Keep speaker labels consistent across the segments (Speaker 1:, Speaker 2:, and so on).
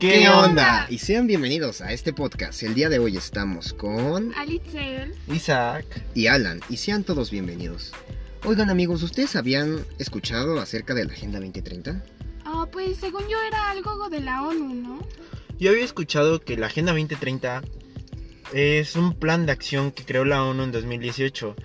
Speaker 1: ¿Qué onda? Y sean bienvenidos a este podcast. El día de hoy estamos con
Speaker 2: Alitzel.
Speaker 3: Isaac.
Speaker 1: y Alan. Y sean todos bienvenidos. Oigan amigos, ¿ustedes habían escuchado acerca de la Agenda 2030?
Speaker 2: Ah, pues según yo era algo de la ONU, ¿no?
Speaker 3: Yo había escuchado que la Agenda 2030 es un plan de acción que creó la ONU en 2018.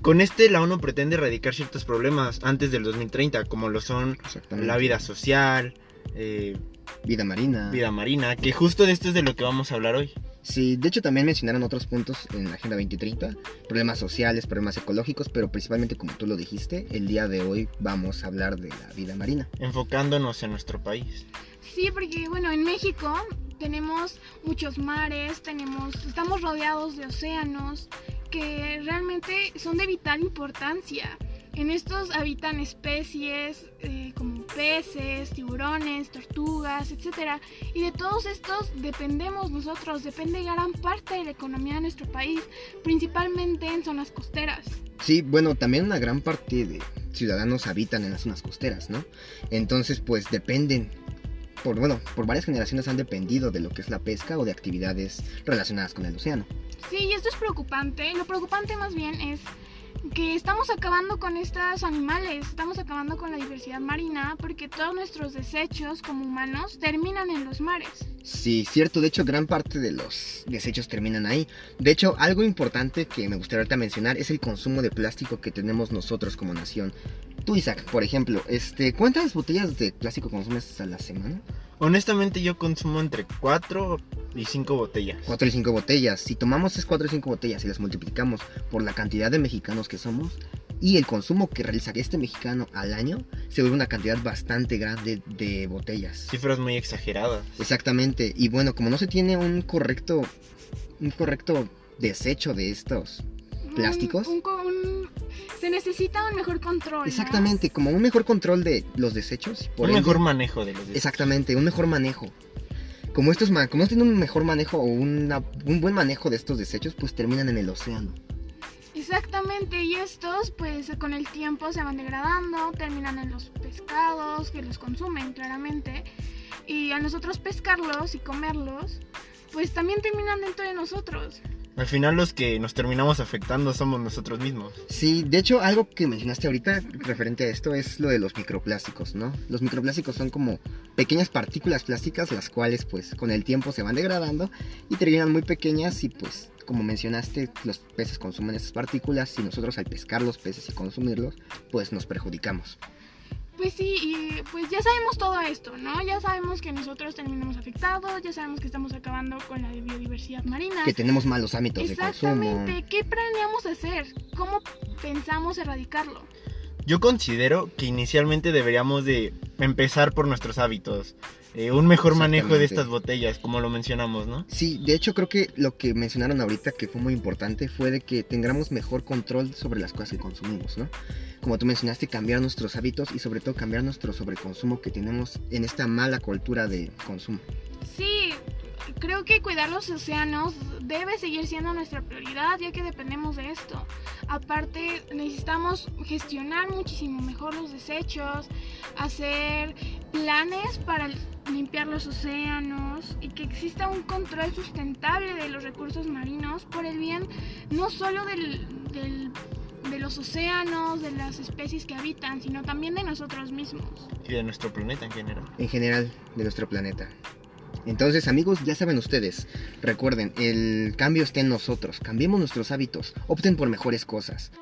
Speaker 3: Con este la ONU pretende erradicar ciertos problemas antes del 2030, como lo son la vida social, eh,
Speaker 1: Vida marina.
Speaker 3: vida marina, que justo de esto es de lo que vamos a hablar hoy.
Speaker 1: Sí, de hecho también mencionaron otros puntos en la Agenda 2030. Problemas sociales, problemas ecológicos, pero principalmente como tú lo dijiste, el día de hoy vamos a hablar de la vida marina.
Speaker 3: Enfocándonos en nuestro país.
Speaker 2: Sí, porque bueno, en México tenemos muchos mares, tenemos, estamos rodeados de océanos que realmente son de vital importancia. En estos habitan especies eh, como peces, tiburones, tortugas, etc. Y de todos estos dependemos nosotros, depende gran parte de la economía de nuestro país, principalmente en zonas costeras.
Speaker 1: Sí, bueno, también una gran parte de ciudadanos habitan en las zonas costeras, ¿no? Entonces, pues dependen, por bueno, por varias generaciones han dependido de lo que es la pesca o de actividades relacionadas con el océano.
Speaker 2: Sí, y esto es preocupante. Lo preocupante más bien es que estamos acabando con estos animales, estamos acabando con la diversidad marina porque todos nuestros desechos como humanos terminan en los mares.
Speaker 1: Sí, cierto, de hecho gran parte de los desechos terminan ahí. De hecho, algo importante que me gustaría mencionar es el consumo de plástico que tenemos nosotros como nación. Tú, Isaac, por ejemplo, este, ¿cuántas botellas de plástico consumes a la semana?
Speaker 3: Honestamente yo consumo entre 4 y 5 botellas.
Speaker 1: 4 y 5 botellas. Si tomamos esas 4 y 5 botellas y las multiplicamos por la cantidad de mexicanos que somos y el consumo que realizaría este mexicano al año, se vuelve una cantidad bastante grande de botellas.
Speaker 3: Cifras muy exageradas.
Speaker 1: Exactamente. Y bueno, como no se tiene un correcto un correcto desecho de estos plásticos.
Speaker 2: un co- un- se necesita un mejor control. ¿no?
Speaker 1: Exactamente, como un mejor control de los desechos. por
Speaker 3: un
Speaker 1: ende-
Speaker 3: mejor manejo de los desechos.
Speaker 1: Exactamente, un mejor manejo. Como estos como no tienen un mejor manejo o una- un buen manejo de estos desechos, pues terminan en el océano.
Speaker 2: Exactamente, y estos pues con el tiempo se van degradando, terminan en los pescados que los consumen claramente, y a nosotros pescarlos y comerlos, pues también terminan dentro de nosotros.
Speaker 3: Al final los que nos terminamos afectando somos nosotros mismos.
Speaker 1: Sí, de hecho, algo que mencionaste ahorita referente a esto es lo de los microplásticos, ¿no? Los microplásticos son como pequeñas partículas plásticas, las cuales pues con el tiempo se van degradando y terminan muy pequeñas y pues como mencionaste, los peces consumen esas partículas y nosotros al pescar los peces y consumirlos, pues nos perjudicamos.
Speaker 2: Pues sí, y pues ya sabemos todo esto, ¿no? Ya sabemos que nosotros terminamos afectados, ya sabemos que estamos acabando con la biodiversidad marina.
Speaker 1: Que tenemos malos hábitos de consumo.
Speaker 2: Exactamente, ¿qué planeamos hacer? ¿Cómo pensamos erradicarlo?
Speaker 3: Yo considero que inicialmente deberíamos de empezar por nuestros hábitos. Eh, un mejor manejo de estas botellas, como lo mencionamos, ¿no?
Speaker 1: Sí, de hecho creo que lo que mencionaron ahorita que fue muy importante fue de que tengamos mejor control sobre las cosas que consumimos, ¿no? Como tú mencionaste, cambiar nuestros hábitos y sobre todo cambiar nuestro sobreconsumo que tenemos en esta mala cultura de consumo.
Speaker 2: Sí, creo que cuidar los océanos debe seguir siendo nuestra prioridad ya que dependemos de esto. Aparte, necesitamos gestionar muchísimo mejor los desechos, hacer planes para limpiar los océanos y que exista un control sustentable de los recursos marinos por el bien no solo del, del- de los océanos, de las especies que habitan, sino también de nosotros mismos.
Speaker 3: Y de nuestro planeta en general.
Speaker 1: En general de nuestro planeta. Entonces amigos, ya saben ustedes, recuerden, el cambio está en nosotros, cambiemos nuestros hábitos, opten por mejores cosas.